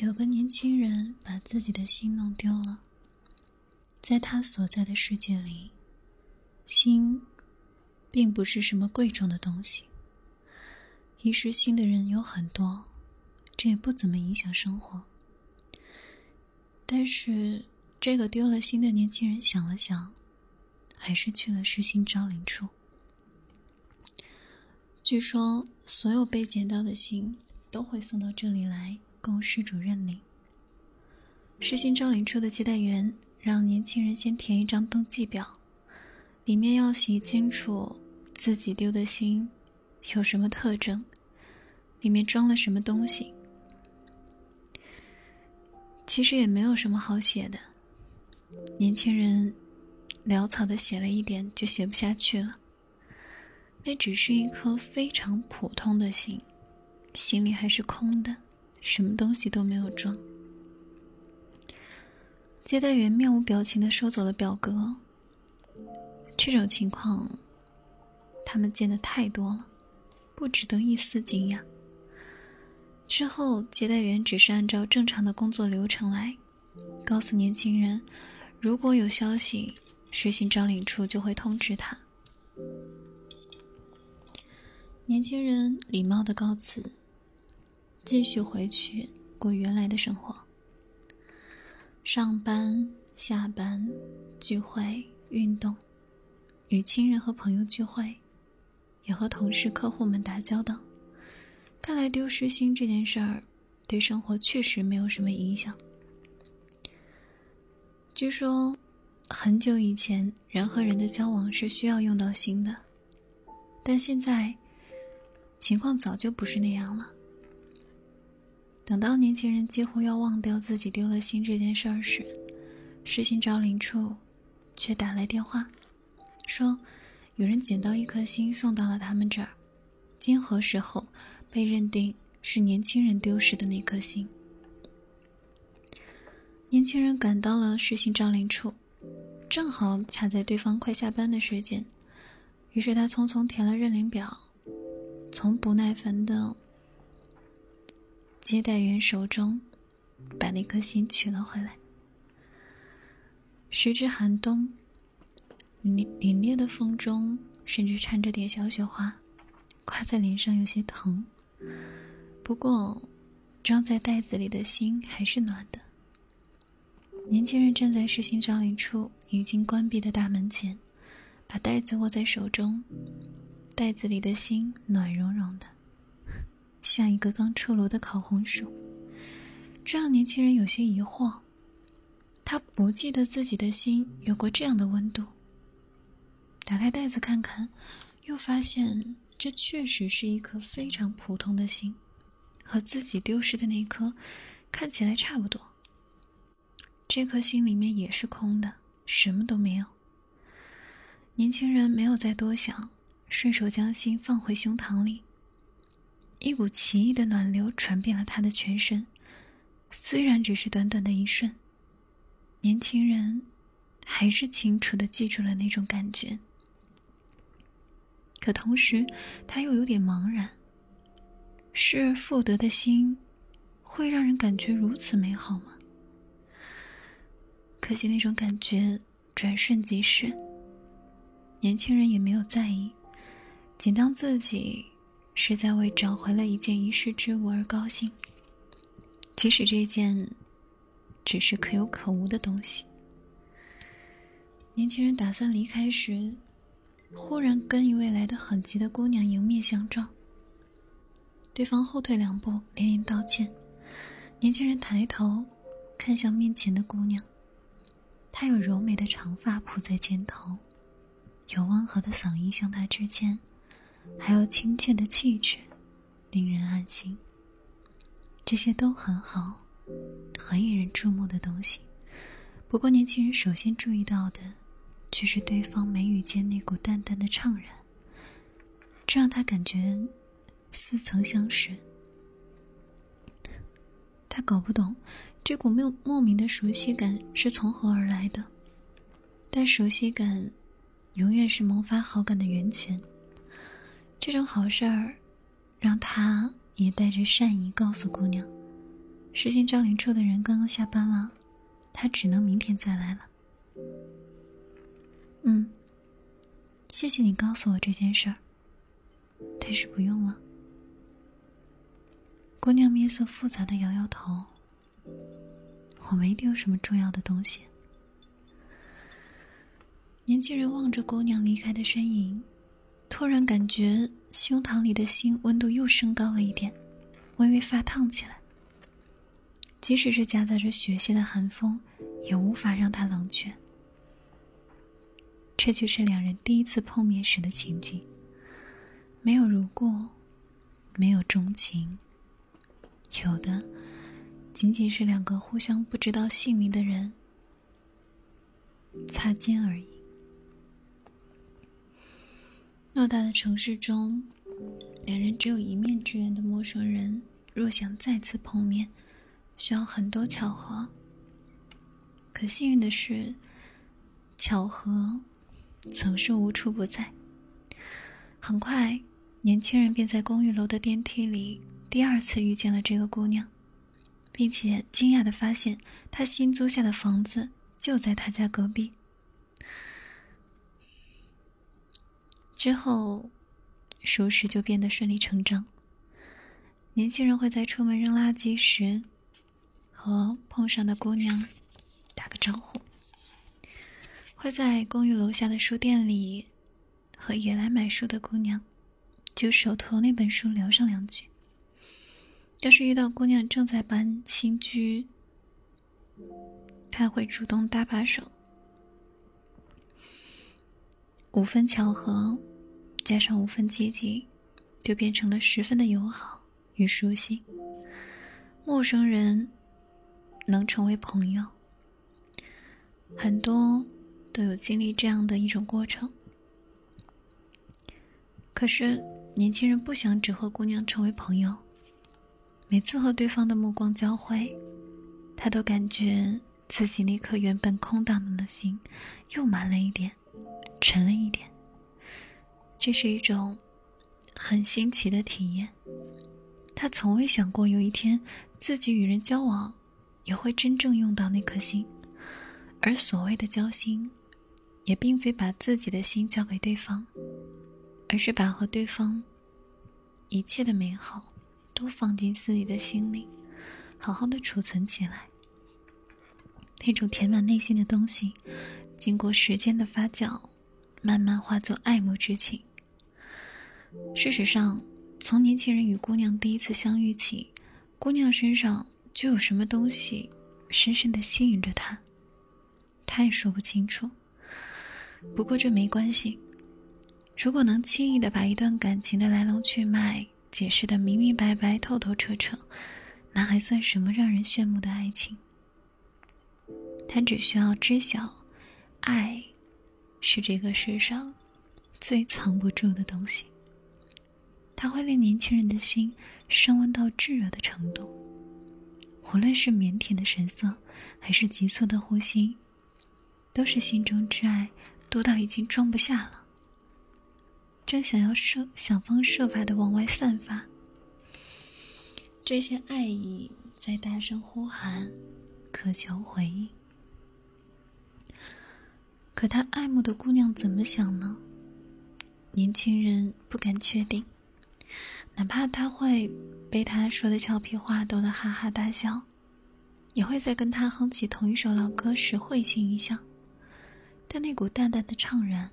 有个年轻人把自己的心弄丢了，在他所在的世界里，心并不是什么贵重的东西。遗失心的人有很多，这也不怎么影响生活。但是，这个丢了心的年轻人想了想，还是去了失心招领处。据说，所有被捡到的心都会送到这里来。供失主认领。失信招领处的接待员让年轻人先填一张登记表，里面要写清楚自己丢的心有什么特征，里面装了什么东西。其实也没有什么好写的，年轻人潦草的写了一点就写不下去了。那只是一颗非常普通的心，心里还是空的。什么东西都没有装。接待员面无表情的收走了表格。这种情况，他们见的太多了，不值得一丝惊讶。之后，接待员只是按照正常的工作流程来，告诉年轻人，如果有消息，实行招领处就会通知他。年轻人礼貌的告辞。继续回去过原来的生活。上班、下班、聚会、运动，与亲人和朋友聚会，也和同事、客户们打交道。看来丢失心这件事儿，对生活确实没有什么影响。据说，很久以前，人和人的交往是需要用到心的，但现在，情况早就不是那样了。等到年轻人几乎要忘掉自己丢了心这件事儿时，失信招领处却打来电话，说有人捡到一颗心送到了他们这儿，经核实后被认定是年轻人丢失的那颗心。年轻人赶到了失信招领处，正好卡在对方快下班的时间，于是他匆匆填了认领表，从不耐烦的。接待员手中，把那颗心取了回来。时值寒冬，凛凛冽的风中，甚至掺着点小雪花，刮在脸上有些疼。不过，装在袋子里的心还是暖的。年轻人站在实行招领处已经关闭的大门前，把袋子握在手中，袋子里的心暖融融的。像一个刚出炉的烤红薯，这让年轻人有些疑惑。他不记得自己的心有过这样的温度。打开袋子看看，又发现这确实是一颗非常普通的心，和自己丢失的那颗看起来差不多。这颗心里面也是空的，什么都没有。年轻人没有再多想，顺手将心放回胸膛里。一股奇异的暖流传遍了他的全身，虽然只是短短的一瞬，年轻人还是清楚的记住了那种感觉。可同时，他又有点茫然。失而复得的心，会让人感觉如此美好吗？可惜那种感觉转瞬即逝。年轻人也没有在意，仅当自己。是在为找回了一件遗失之物而高兴，即使这件只是可有可无的东西。年轻人打算离开时，忽然跟一位来得很急的姑娘迎面相撞。对方后退两步，连连道歉。年轻人抬头看向面前的姑娘，她有柔美的长发铺在肩头，有温和的嗓音向他致歉。还有亲切的气质，令人安心。这些都很好，很引人注目的东西。不过，年轻人首先注意到的，却是对方眉宇间那股淡淡的怅然，这让他感觉似曾相识。他搞不懂这股莫莫名的熟悉感是从何而来的，但熟悉感永远是萌发好感的源泉。这种好事儿，让他也带着善意告诉姑娘：“实行招领处的人刚刚下班了，他只能明天再来了。嗯，谢谢你告诉我这件事儿，但是不用了。姑娘面色复杂的摇摇头，我没丢什么重要的东西。年轻人望着姑娘离开的身影，突然感觉胸膛里的心温度又升高了一点，微微发烫起来。即使是夹杂着血腥的寒风，也无法让他冷却。这就是两人第一次碰面时的情景，没有如过，没有钟情，有的仅仅是两个互相不知道姓名的人擦肩而已。偌大的城市中，两人只有一面之缘的陌生人，若想再次碰面。需要很多巧合，可幸运的是，巧合总是无处不在。很快，年轻人便在公寓楼的电梯里第二次遇见了这个姑娘，并且惊讶的发现，她新租下的房子就在他家隔壁。之后，熟识就变得顺理成章。年轻人会在出门扔垃圾时。和碰上的姑娘打个招呼，会在公寓楼下的书店里和也来买书的姑娘就手头那本书聊上两句。要是遇到姑娘正在搬新居，他会主动搭把手。五分巧合加上五分积极，就变成了十分的友好与熟悉。陌生人。能成为朋友，很多都有经历这样的一种过程。可是年轻人不想只和姑娘成为朋友，每次和对方的目光交汇，他都感觉自己那颗原本空荡的心又满了一点，沉了一点。这是一种很新奇的体验。他从未想过有一天自己与人交往。也会真正用到那颗心，而所谓的交心，也并非把自己的心交给对方，而是把和对方一切的美好都放进自己的心里，好好的储存起来。那种填满内心的东西，经过时间的发酵，慢慢化作爱慕之情。事实上，从年轻人与姑娘第一次相遇起，姑娘身上。就有什么东西深深的吸引着他，他也说不清楚。不过这没关系，如果能轻易的把一段感情的来龙去脉解释的明明白白、透透彻彻，那还算什么让人炫目的爱情？他只需要知晓，爱是这个世上最藏不住的东西，它会令年轻人的心升温到炙热的程度。无论是腼腆的神色，还是急促的呼吸，都是心中之爱多到已经装不下了，正想要设想方设法的往外散发。这些爱意在大声呼喊，渴求回应。可他爱慕的姑娘怎么想呢？年轻人不敢确定。哪怕他会被他说的俏皮话逗得哈哈大笑，也会在跟他哼起同一首老歌时会心一笑，但那股淡淡的怅然，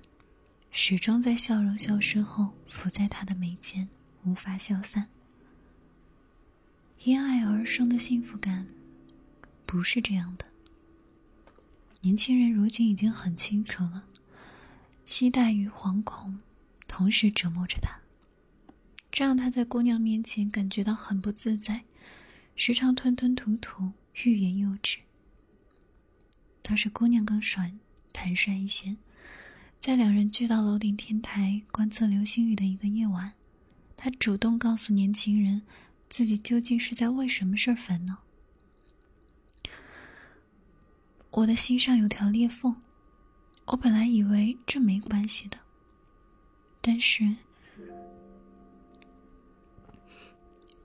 始终在笑容消失后浮在他的眉间，无法消散。因爱而生的幸福感，不是这样的。年轻人如今已经很清楚了，期待与惶恐同时折磨着他。这让他在姑娘面前感觉到很不自在，时常吞吞吐吐，欲言又止。倒是姑娘更爽坦率一些，在两人聚到楼顶天台观测流星雨的一个夜晚，她主动告诉年轻人，自己究竟是在为什么事儿烦恼。我的心上有条裂缝，我本来以为这没关系的，但是。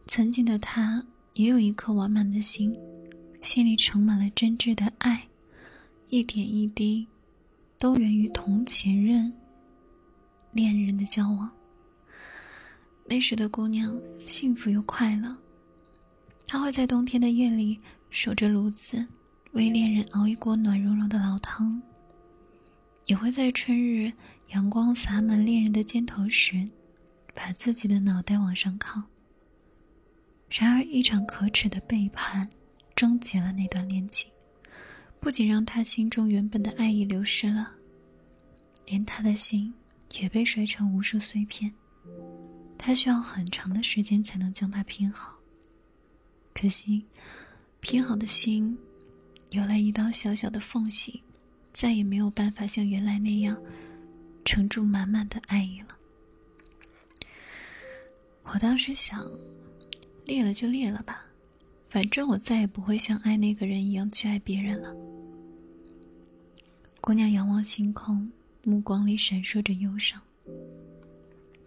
曾经的他也有一颗完满的心，心里盛满了真挚的爱，一点一滴，都源于同前任、恋人的交往。那时的姑娘幸福又快乐，她会在冬天的夜里守着炉子，为恋人熬一锅暖融融的老汤；也会在春日阳光洒满恋人的肩头时，把自己的脑袋往上靠。然而，一场可耻的背叛，终结了那段恋情，不仅让他心中原本的爱意流失了，连他的心也被摔成无数碎片。他需要很长的时间才能将它拼好。可惜，拼好的心，有了一道小小的缝隙，再也没有办法像原来那样，盛住满满的爱意了。我当时想。裂了就裂了吧，反正我再也不会像爱那个人一样去爱别人了。姑娘仰望星空，目光里闪烁着忧伤。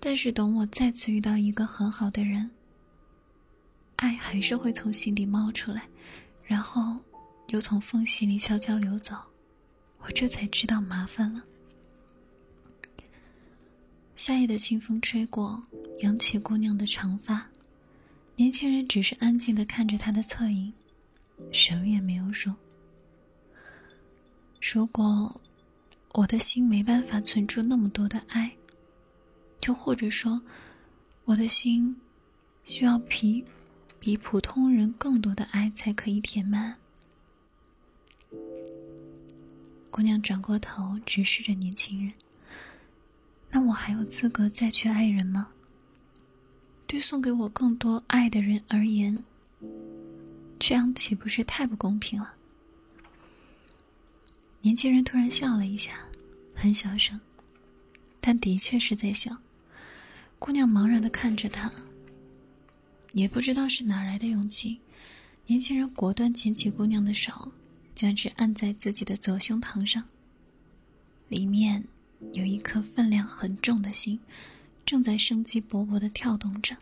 但是等我再次遇到一个很好的人，爱还是会从心底冒出来，然后又从缝隙里悄悄流走。我这才知道麻烦了。夏夜的清风吹过，扬起姑娘的长发。年轻人只是安静的看着她的侧影，什么也没有说。如果我的心没办法存住那么多的爱，又或者说，我的心需要比比普通人更多的爱才可以填满。姑娘转过头，直视着年轻人。那我还有资格再去爱人吗？对送给我更多爱的人而言，这样岂不是太不公平了？年轻人突然笑了一下，很小声，但的确是在笑。姑娘茫然的看着他，也不知道是哪来的勇气，年轻人果断牵起姑娘的手，将之按在自己的左胸膛上。里面有一颗分量很重的心。正在生机勃勃的跳动着，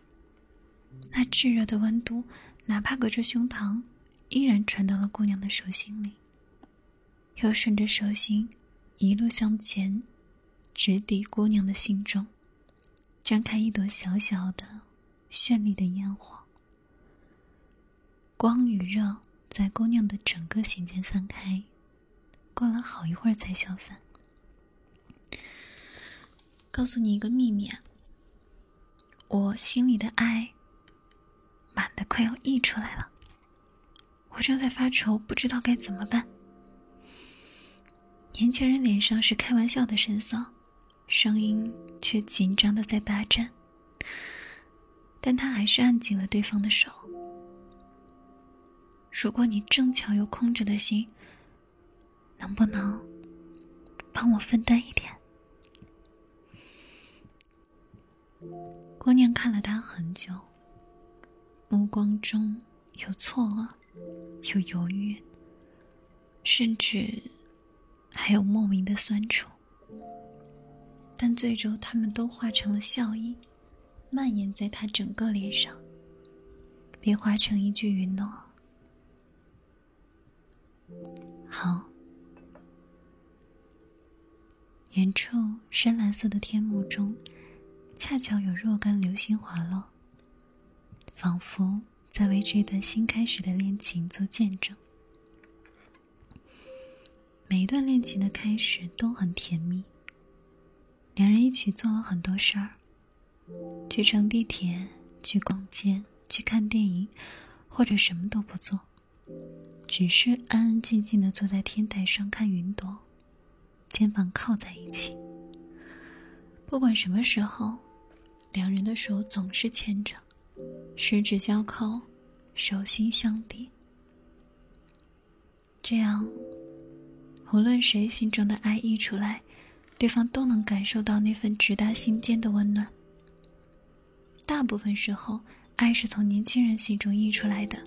那炙热的温度，哪怕隔着胸膛，依然传到了姑娘的手心里。又顺着手心一路向前，直抵姑娘的心中，绽开一朵小小的、绚丽的烟火。光与热在姑娘的整个心间散开，过了好一会儿才消散。告诉你一个秘密。我心里的爱满的快要溢出来了，我正在发愁，不知道该怎么办。年轻人脸上是开玩笑的神色，声音却紧张的在打颤。但他还是按紧了对方的手。如果你正巧有空着的心，能不能帮我分担一点？姑娘看了他很久，目光中有错愕，有犹豫，甚至还有莫名的酸楚。但最终，他们都化成了笑意，蔓延在他整个脸上，便化成一句允诺：“好。”远处深蓝色的天幕中。恰巧有若干流星滑落，仿佛在为这段新开始的恋情做见证。每一段恋情的开始都很甜蜜，两人一起做了很多事儿：去乘地铁、去逛街、去看电影，或者什么都不做，只是安安静静的坐在天台上看云朵，肩膀靠在一起。不管什么时候。两人的手总是牵着，十指交扣，手心相抵。这样，无论谁心中的爱溢出来，对方都能感受到那份直达心间的温暖。大部分时候，爱是从年轻人心中溢出来的。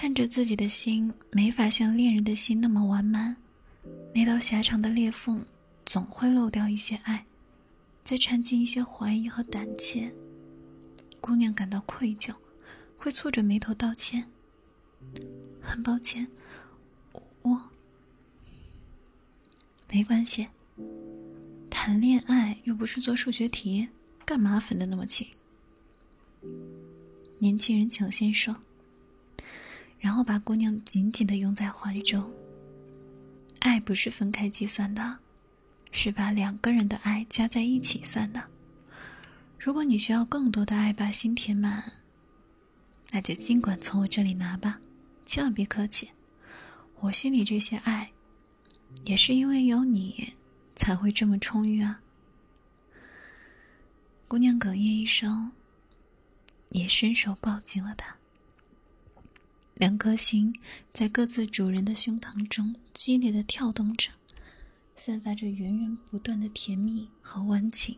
看着自己的心没法像恋人的心那么完满，那道狭长的裂缝总会漏掉一些爱。再掺进一些怀疑和胆怯，姑娘感到愧疚，会蹙着眉头道歉：“很抱歉，我……没关系。谈恋爱又不是做数学题，干嘛分的那么清？”年轻人抢先说，然后把姑娘紧紧的拥在怀中。爱不是分开计算的，是把两个人的爱加在一起算的。如果你需要更多的爱把心填满，那就尽管从我这里拿吧，千万别客气。我心里这些爱，也是因为有你才会这么充裕啊。姑娘哽咽一声，也伸手抱紧了他。两颗心在各自主人的胸膛中激烈的跳动着，散发着源源不断的甜蜜和温情。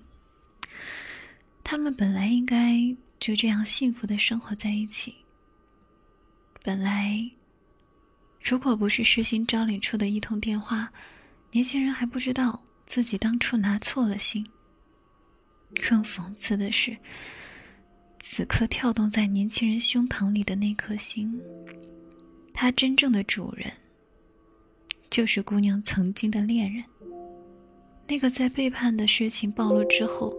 他们本来应该就这样幸福的生活在一起。本来，如果不是实心招领处的一通电话，年轻人还不知道自己当初拿错了心。更讽刺的是。此刻跳动在年轻人胸膛里的那颗心，他真正的主人，就是姑娘曾经的恋人。那个在背叛的事情暴露之后，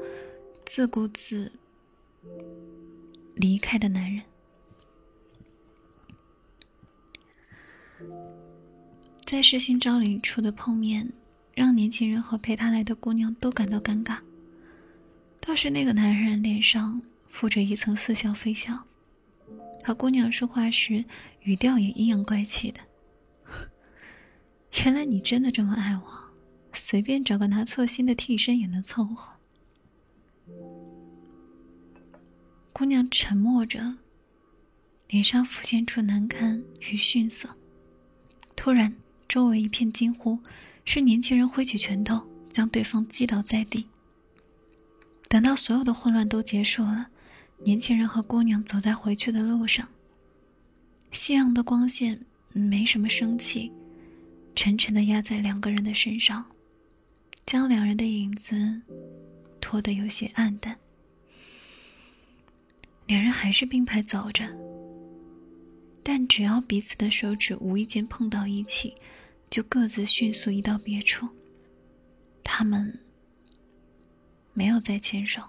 自顾自离开的男人。在世新招领处的碰面，让年轻人和陪他来的姑娘都感到尴尬。倒是那个男人脸上。附着一层似笑非笑，和姑娘说话时语调也阴阳怪气的。原来你真的这么爱我，随便找个拿错心的替身也能凑合。姑娘沉默着，脸上浮现出难堪与逊色。突然，周围一片惊呼，是年轻人挥起拳头将对方击倒在地。等到所有的混乱都结束了。年轻人和姑娘走在回去的路上。夕阳的光线没什么生气，沉沉的压在两个人的身上，将两人的影子拖得有些暗淡。两人还是并排走着，但只要彼此的手指无意间碰到一起，就各自迅速移到别处。他们没有再牵手。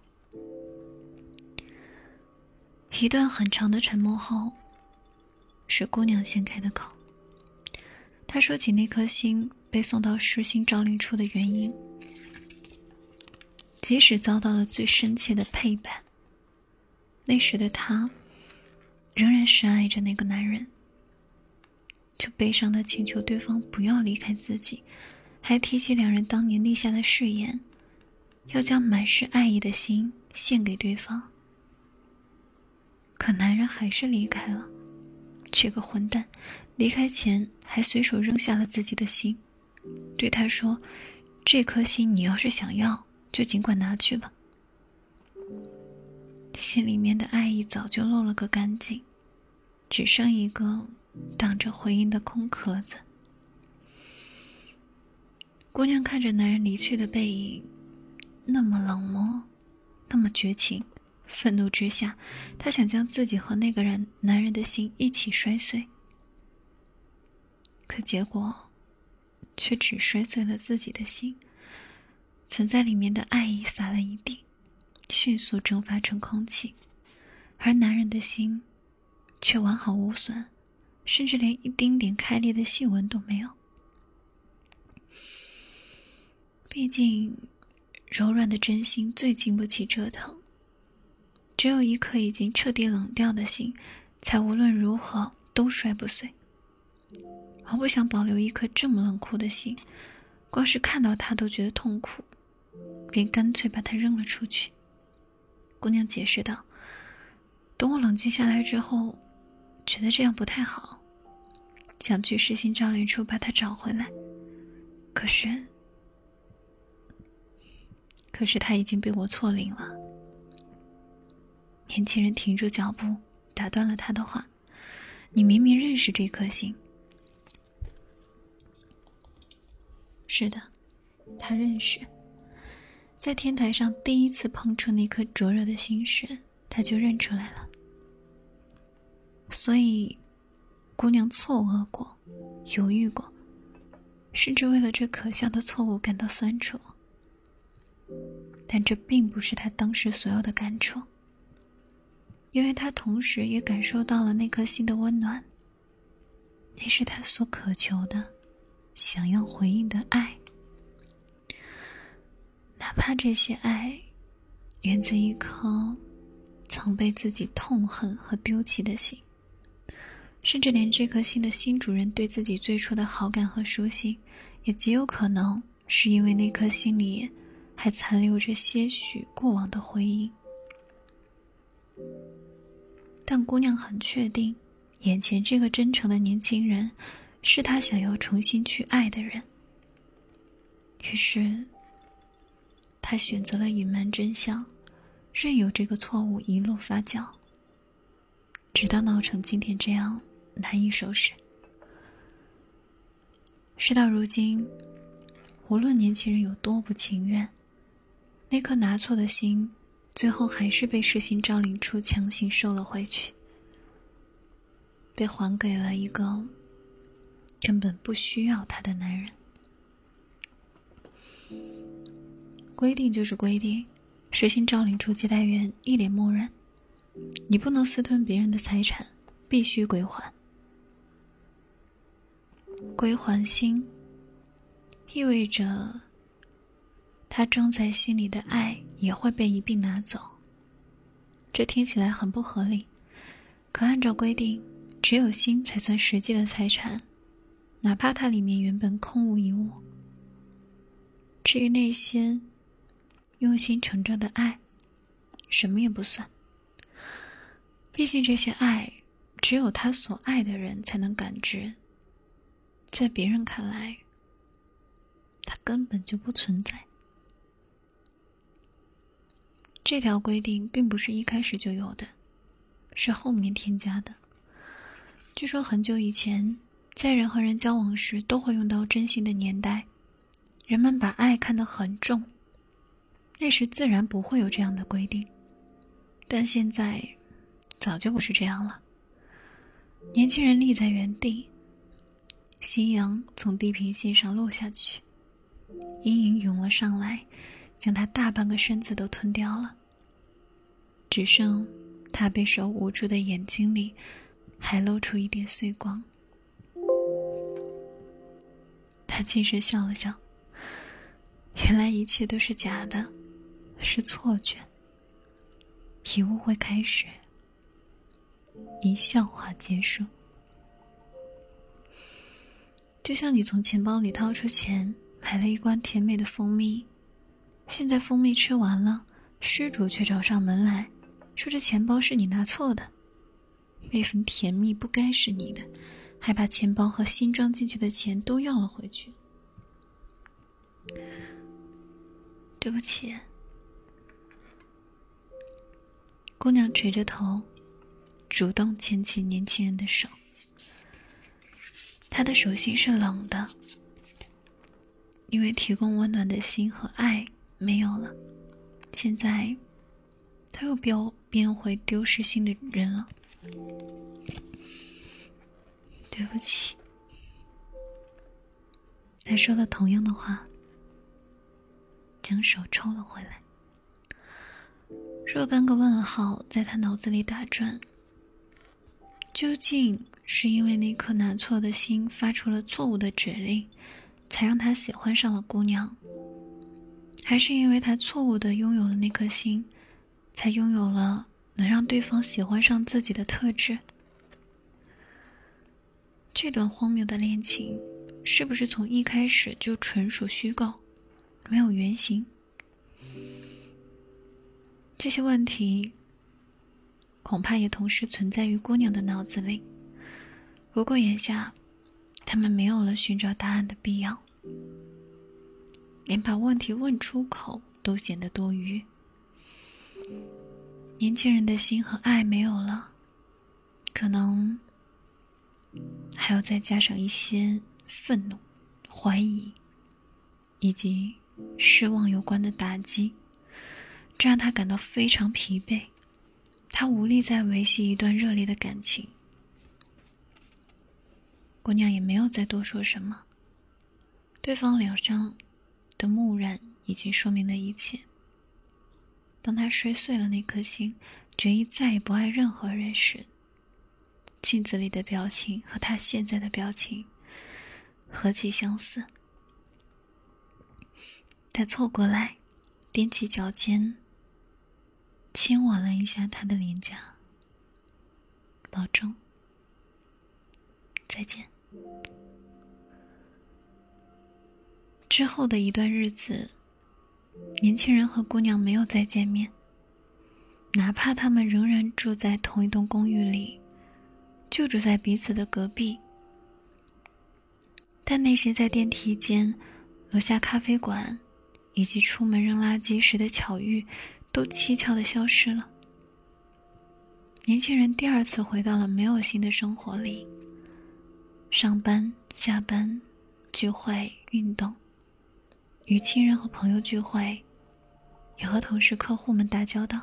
一段很长的沉默后，是姑娘先开的口。她说起那颗心被送到失心招领处的原因，即使遭到了最深切的背叛，那时的她仍然深爱着那个男人，就悲伤的请求对方不要离开自己，还提起两人当年立下的誓言，要将满是爱意的心献给对方。可男人还是离开了，这个混蛋，离开前还随手扔下了自己的心，对他说：“这颗心你要是想要，就尽管拿去吧。”心里面的爱意早就漏了个干净，只剩一个挡着回音的空壳子。姑娘看着男人离去的背影，那么冷漠，那么绝情。愤怒之下，他想将自己和那个人男人的心一起摔碎，可结果却只摔碎了自己的心，存在里面的爱意洒了一地，迅速蒸发成空气，而男人的心却完好无损，甚至连一丁点开裂的细纹都没有。毕竟，柔软的真心最经不起折腾。只有一颗已经彻底冷掉的心，才无论如何都摔不碎。我不想保留一颗这么冷酷的心，光是看到他都觉得痛苦，便干脆把它扔了出去。姑娘解释道：“等我冷静下来之后，觉得这样不太好，想去失心招领处把他找回来。可是，可是他已经被我错领了。”年轻人停住脚步，打断了他的话：“你明明认识这颗心。”“是的，他认识。在天台上第一次碰触那颗灼热的心时，他就认出来了。所以，姑娘错愕过，犹豫过，甚至为了这可笑的错误感到酸楚。但这并不是她当时所有的感触，因为他同时也感受到了那颗心的温暖。那是他所渴求的，想要回应的爱，哪怕这些爱源自一颗曾被自己痛恨和丢弃的心，甚至连这颗心的新主人对自己最初的好感和熟悉，也极有可能是因为那颗心里。还残留着些许过往的回忆，但姑娘很确定，眼前这个真诚的年轻人，是她想要重新去爱的人。于是，她选择了隐瞒真相，任由这个错误一路发酵，直到闹成今天这样难以收拾。事到如今，无论年轻人有多不情愿。那颗拿错的心，最后还是被世心招领处强行收了回去，被还给了一个根本不需要他的男人。规定就是规定，实心招领处接待员一脸漠然：“你不能私吞别人的财产，必须归还。归还心，意味着。”他装在心里的爱也会被一并拿走。这听起来很不合理，可按照规定，只有心才算实际的财产，哪怕它里面原本空无一物。至于那些用心成着的爱，什么也不算。毕竟这些爱，只有他所爱的人才能感知，在别人看来，它根本就不存在。这条规定并不是一开始就有的，是后面添加的。据说很久以前，在人和人交往时都会用到真心的年代，人们把爱看得很重，那时自然不会有这样的规定。但现在，早就不是这样了。年轻人立在原地，夕阳从地平线上落下去，阴影涌了上来。将他大半个身子都吞掉了，只剩他被手捂住的眼睛里，还露出一点碎光。他轻声笑了笑，原来一切都是假的，是错觉。以误会开始，以笑话结束，就像你从钱包里掏出钱，买了一罐甜美的蜂蜜。现在蜂蜜吃完了，失主却找上门来，说这钱包是你拿错的，那份甜蜜不该是你的，还把钱包和新装进去的钱都要了回去。对不起，姑娘垂着头，主动牵起年轻人的手，她的手心是冷的，因为提供温暖的心和爱。没有了，现在他又变变回丢失心的人了。对不起，他说了同样的话，将手抽了回来。若干个问号在他脑子里打转，究竟是因为那颗拿错的心发出了错误的指令，才让他喜欢上了姑娘？还是因为他错误的拥有了那颗心，才拥有了能让对方喜欢上自己的特质。这段荒谬的恋情，是不是从一开始就纯属虚构，没有原型？这些问题，恐怕也同时存在于姑娘的脑子里。不过眼下，他们没有了寻找答案的必要。连把问题问出口都显得多余。年轻人的心和爱没有了，可能还要再加上一些愤怒、怀疑以及失望有关的打击，这让他感到非常疲惫。他无力再维系一段热烈的感情，姑娘也没有再多说什么。对方脸上的木然已经说明了一切。当他摔碎了那颗心，决意再也不爱任何人时，镜子里的表情和他现在的表情何其相似。他凑过来，踮起脚尖，亲吻了一下他的脸颊。保重，再见。之后的一段日子，年轻人和姑娘没有再见面。哪怕他们仍然住在同一栋公寓里，就住在彼此的隔壁，但那些在电梯间、楼下咖啡馆，以及出门扔垃圾时的巧遇，都蹊跷的消失了。年轻人第二次回到了没有心的生活里。上班、下班、聚会、运动，与亲人和朋友聚会，也和同事、客户们打交道。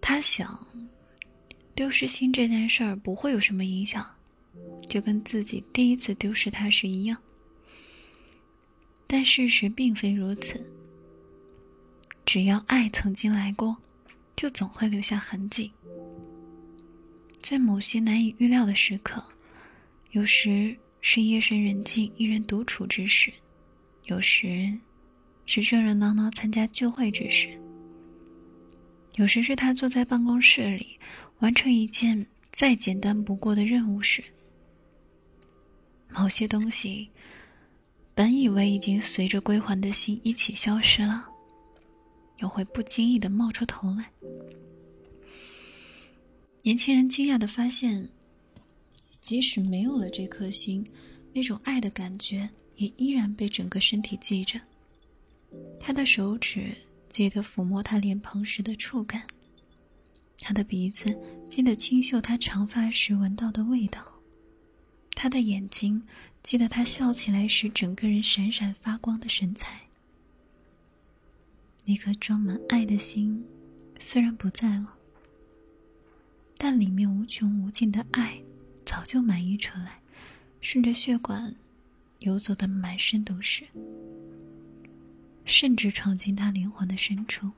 他想，丢失心这件事儿不会有什么影响，就跟自己第一次丢失它时一样。但事实并非如此。只要爱曾经来过。就总会留下痕迹，在某些难以预料的时刻，有时是夜深人静一人独处之时，有时是热热闹闹参加聚会之时，有时是他坐在办公室里完成一件再简单不过的任务时。某些东西，本以为已经随着归还的心一起消失了。又会不经意的冒出头来。年轻人惊讶的发现，即使没有了这颗心，那种爱的感觉也依然被整个身体记着。他的手指记得抚摸他脸庞时的触感，他的鼻子记得清嗅他长发时闻到的味道，他的眼睛记得他笑起来时整个人闪闪发光的神采。那颗装满爱的心，虽然不在了，但里面无穷无尽的爱早就满溢出来，顺着血管游走的满身都是，甚至闯进他灵魂的深处，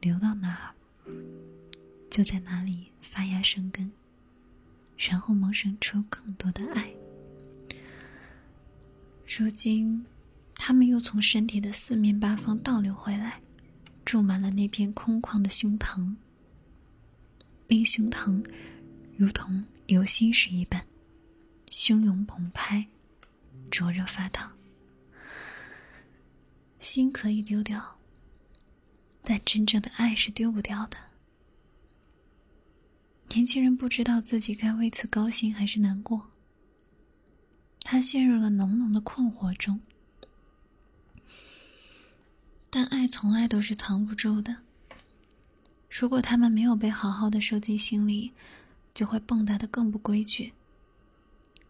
流到哪儿，就在哪里发芽生根，然后萌生出更多的爱。如今，他们又从身体的四面八方倒流回来。注满了那片空旷的胸膛，令胸膛如同有心事一般，汹涌澎湃，灼热发烫。心可以丢掉，但真正的爱是丢不掉的。年轻人不知道自己该为此高兴还是难过，他陷入了浓浓的困惑中。但爱从来都是藏不住的。如果他们没有被好好的收进心里，就会蹦跶的更不规矩。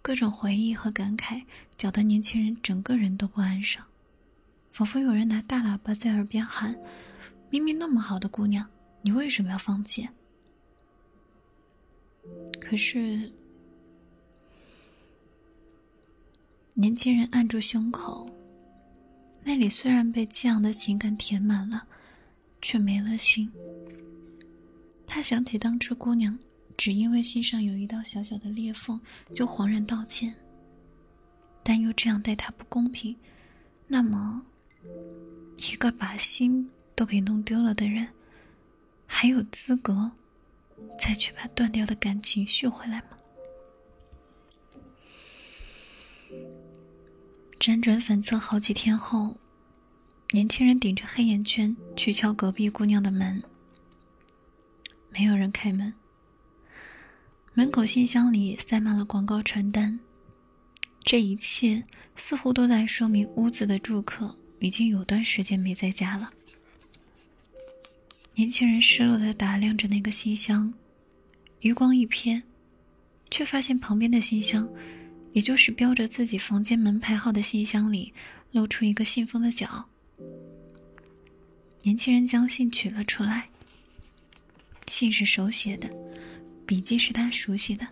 各种回忆和感慨搅得年轻人整个人都不安生，仿佛有人拿大喇叭在耳边喊：“明明那么好的姑娘，你为什么要放弃？”可是，年轻人按住胸口。那里虽然被激昂的情感填满了，却没了心。他想起当初姑娘只因为心上有一道小小的裂缝就恍然道歉，但又这样待他不公平，那么，一个把心都给弄丢了的人，还有资格再去把断掉的感情续回来吗？辗转反侧好几天后，年轻人顶着黑眼圈去敲隔壁姑娘的门。没有人开门。门口信箱里塞满了广告传单，这一切似乎都在说明屋子的住客已经有段时间没在家了。年轻人失落的打量着那个信箱，余光一瞥，却发现旁边的信箱。也就是标着自己房间门牌号的信箱里，露出一个信封的角。年轻人将信取了出来。信是手写的，笔记是他熟悉的。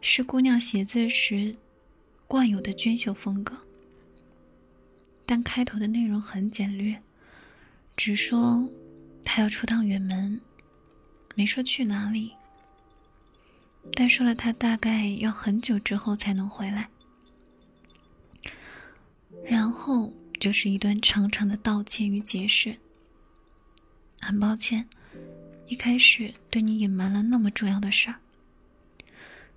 是姑娘写字时惯有的娟秀风格，但开头的内容很简略，只说他要出趟远门，没说去哪里，但说了他大概要很久之后才能回来。然后就是一段长长的道歉与解释。很抱歉，一开始对你隐瞒了那么重要的事儿。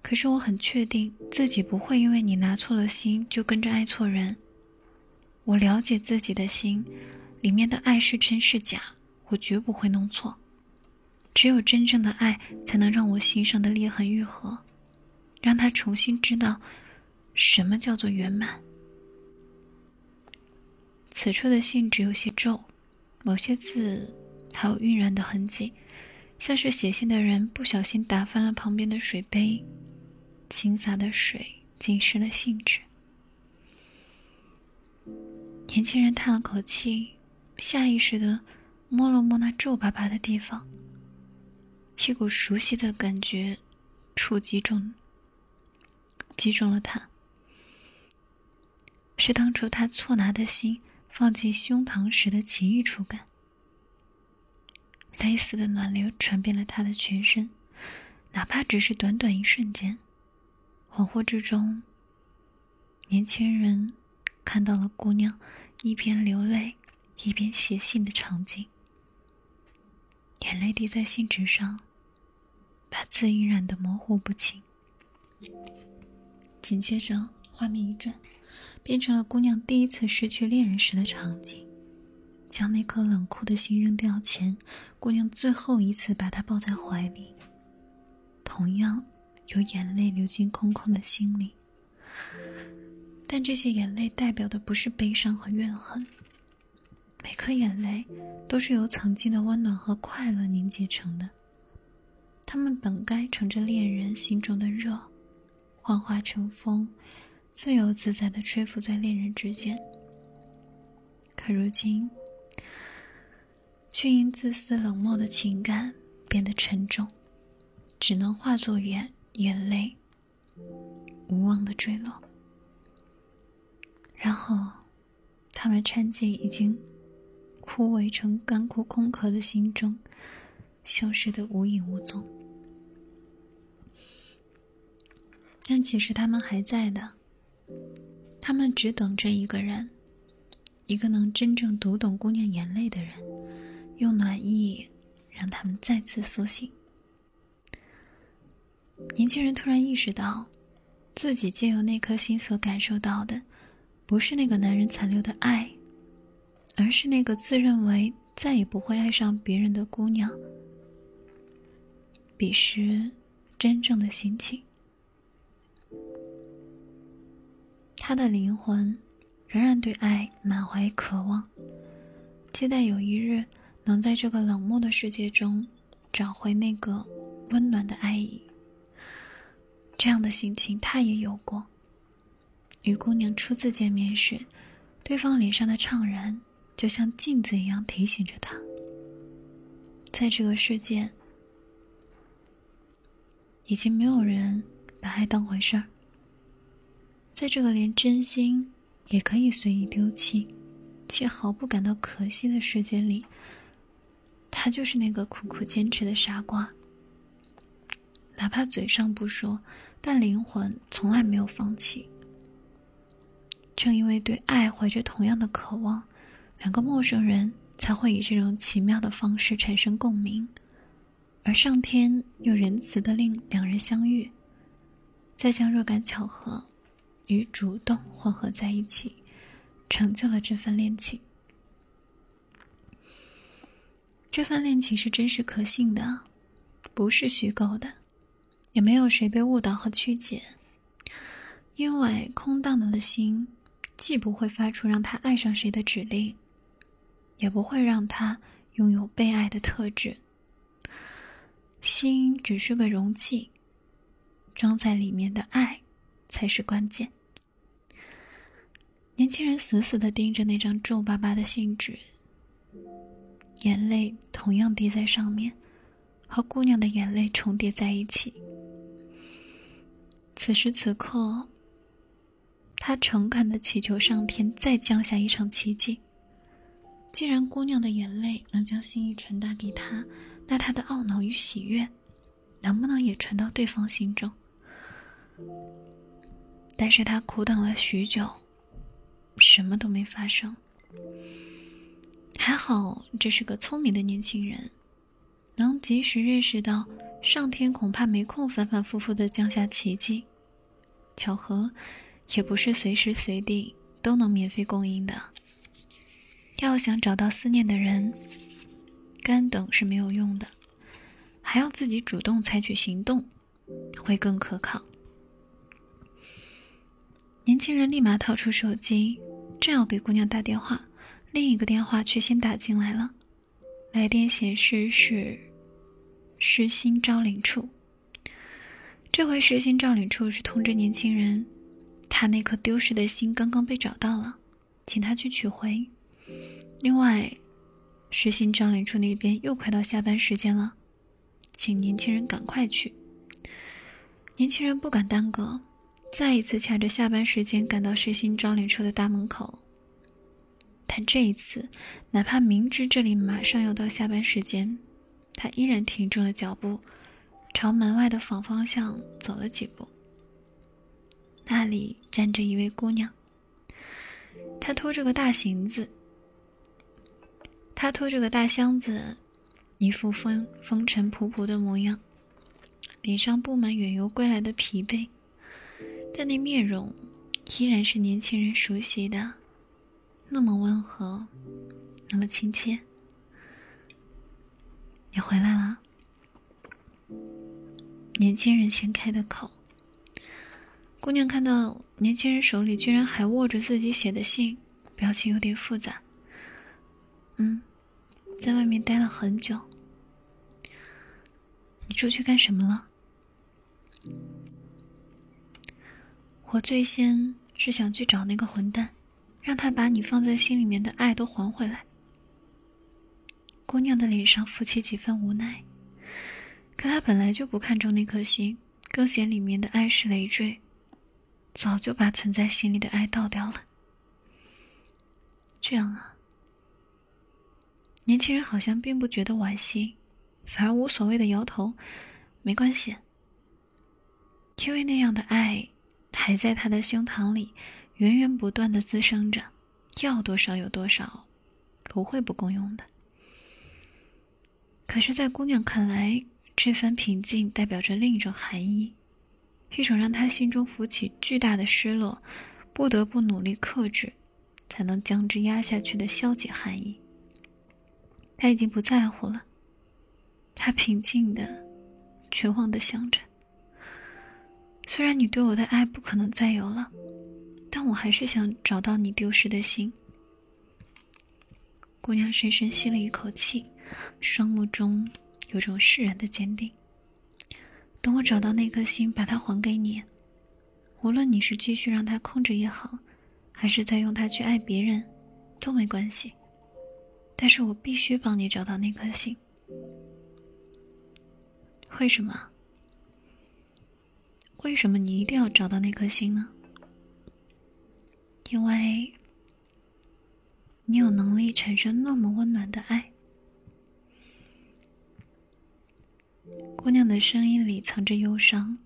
可是我很确定自己不会因为你拿错了心就跟着爱错人。我了解自己的心，里面的爱是真是假，我绝不会弄错。只有真正的爱，才能让我心上的裂痕愈合，让他重新知道什么叫做圆满。此处的信纸有些皱，某些字还有晕染的痕迹，像是写信的人不小心打翻了旁边的水杯，倾洒的水浸湿了信纸。年轻人叹了口气，下意识的摸了摸那皱巴巴的地方，一股熟悉的感觉触击中，击中了他，是当初他错拿的心。放进胸膛时的奇异触感，类似的暖流传遍了他的全身，哪怕只是短短一瞬间。恍惚之中，年轻人看到了姑娘一边流泪一边写信的场景，眼泪滴在信纸上，把字印染得模糊不清。紧接着，画面一转。变成了姑娘第一次失去恋人时的场景，将那颗冷酷的心扔掉前，姑娘最后一次把他抱在怀里。同样有眼泪流进空空的心里，但这些眼泪代表的不是悲伤和怨恨。每颗眼泪都是由曾经的温暖和快乐凝结成的，它们本该乘着恋人心中的热，幻化成风。自由自在的吹拂在恋人之间，可如今，却因自私冷漠的情感变得沉重，只能化作眼眼泪，无望的坠落。然后，他们掺进已经枯萎成干枯空壳的心中，消失的无影无踪。但其实他们还在的。他们只等着一个人，一个能真正读懂姑娘眼泪的人，用暖意让他们再次苏醒。年轻人突然意识到，自己借由那颗心所感受到的，不是那个男人残留的爱，而是那个自认为再也不会爱上别人的姑娘彼时真正的心情。他的灵魂仍然对爱满怀渴望，期待有一日能在这个冷漠的世界中找回那个温暖的爱意。这样的心情他也有过。与姑娘初次见面时，对方脸上的怅然就像镜子一样提醒着他，在这个世界已经没有人把爱当回事儿。在这个连真心也可以随意丢弃，且毫不感到可惜的世界里，他就是那个苦苦坚持的傻瓜。哪怕嘴上不说，但灵魂从来没有放弃。正因为对爱怀着同样的渴望，两个陌生人才会以这种奇妙的方式产生共鸣，而上天又仁慈的令两人相遇，再将若干巧合。与主动混合在一起，成就了这份恋情。这份恋情是真实可信的，不是虚构的，也没有谁被误导和曲解。因为空荡荡的心，既不会发出让他爱上谁的指令，也不会让他拥有被爱的特质。心只是个容器，装在里面的爱。才是关键。年轻人死死的盯着那张皱巴巴的信纸，眼泪同样滴在上面，和姑娘的眼泪重叠在一起。此时此刻，他诚恳的祈求上天再降下一场奇迹。既然姑娘的眼泪能将心意传达给他，那他的懊恼与喜悦，能不能也传到对方心中？但是他苦等了许久，什么都没发生。还好，这是个聪明的年轻人，能及时认识到上天恐怕没空反反复复的降下奇迹。巧合，也不是随时随地都能免费供应的。要想找到思念的人，干等是没有用的，还要自己主动采取行动，会更可靠。年轻人立马掏出手机，正要给姑娘打电话，另一个电话却先打进来了。来电显示是市心招领处。这回市心招领处是通知年轻人，他那颗丢失的心刚刚被找到了，请他去取回。另外，实心招领处那边又快到下班时间了，请年轻人赶快去。年轻人不敢耽搁，再一次掐着下班时间赶到实心招领处的大门口。但这一次，哪怕明知这里马上要到下班时间，他依然停住了脚步，朝门外的房方向走了几步。那里站着一位姑娘，她拖着个大行子。他拖着个大箱子，一副风风尘仆仆的模样，脸上布满远游归来的疲惫，但那面容依然是年轻人熟悉的，那么温和，那么亲切。你回来了。年轻人先开的口。姑娘看到年轻人手里居然还握着自己写的信，表情有点复杂。嗯，在外面待了很久。你出去干什么了？我最先是想去找那个混蛋，让他把你放在心里面的爱都还回来。姑娘的脸上浮起几分无奈，可她本来就不看重那颗心，更嫌里面的爱是累赘，早就把存在心里的爱倒掉了。这样啊。年轻人好像并不觉得惋惜，反而无所谓的摇头，没关系。因为那样的爱还在他的胸膛里源源不断的滋生着，要多少有多少，不会不够用的。可是，在姑娘看来，这份平静代表着另一种含义，一种让她心中浮起巨大的失落，不得不努力克制，才能将之压下去的消极含义。他已经不在乎了，他平静的、绝望的想着：虽然你对我的爱不可能再有了，我还是想找到你丢失的心。姑娘深深吸了一口气，双目中有种释然的坚定。等我找到那颗心，把它还给你，无论你是继续让它空着也好，还是再用它去爱别人，都没关系。但是我必须帮你找到那颗心。为什么？为什么你一定要找到那颗心呢？因为，你有能力产生那么温暖的爱。姑娘的声音里藏着忧伤，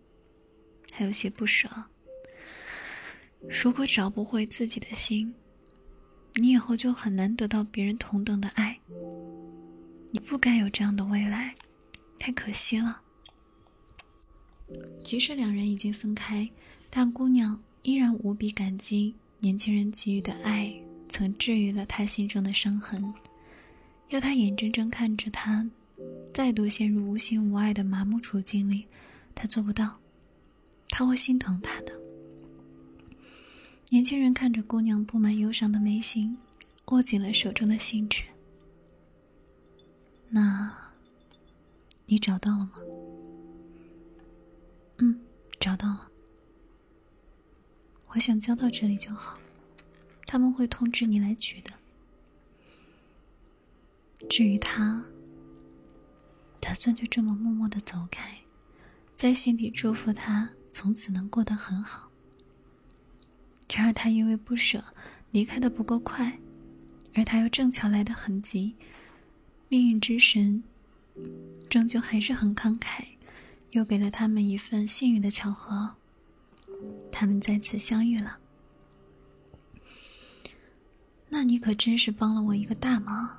还有些不舍。如果找不回自己的心。你以后就很难得到别人同等的爱。你不该有这样的未来，太可惜了。即使两人已经分开，但姑娘依然无比感激年轻人给予的爱，曾治愈了他心中的伤痕。要他眼睁睁看着他再度陷入无心无爱的麻木处境里，他做不到。他会心疼他的。年轻人看着姑娘布满忧伤的眉心，握紧了手中的信纸。那，你找到了吗？嗯，找到了。我想交到这里就好，他们会通知你来取的。至于他，打算就这么默默的走开，在心底祝福他。从此能过得很好。然而他因为不舍，离开的不够快，而他又正巧来得很急，命运之神终究还是很慷慨，又给了他们一份幸运的巧合，他们再次相遇了。那你可真是帮了我一个大忙。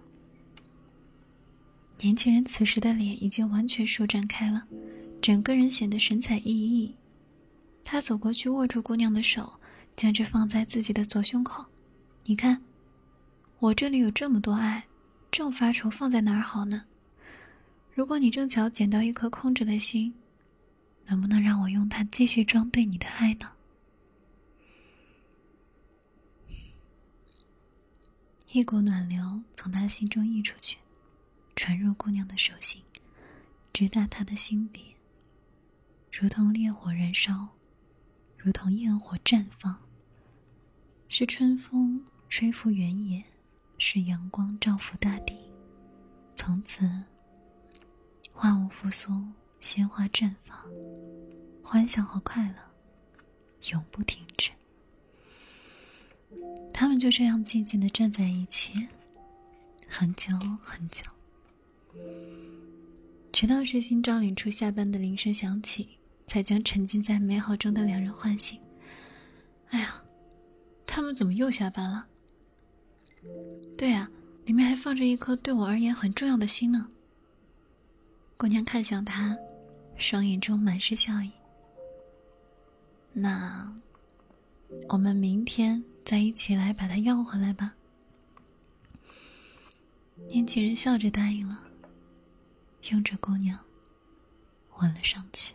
年轻人此时的脸已经完全舒展开了，整个人显得神采奕奕。他走过去，握住姑娘的手，将之放在自己的左胸口。你看，我这里有这么多爱，正发愁放在哪儿好呢？如果你正巧捡到一颗空着的心，能不能让我用它继续装对你的爱呢？一股暖流从他心中溢出去。传入姑娘的手心，直达他的心底，如同烈火燃烧，如同焰火绽放。是春风吹拂原野，是阳光照拂大地。从此，万物复苏，鲜花绽放，欢笑和快乐永不停止。他们就这样静静的站在一起，很久很久。直到日新招领处下班的铃声响起，才将沉浸在美好中的两人唤醒。哎呀，他们怎么又下班了？对啊，里面还放着一颗对我而言很重要的心呢。姑娘看向他，双眼中满是笑意。那，我们明天再一起来把它要回来吧。年轻人笑着答应了。拥着姑娘，吻了上去。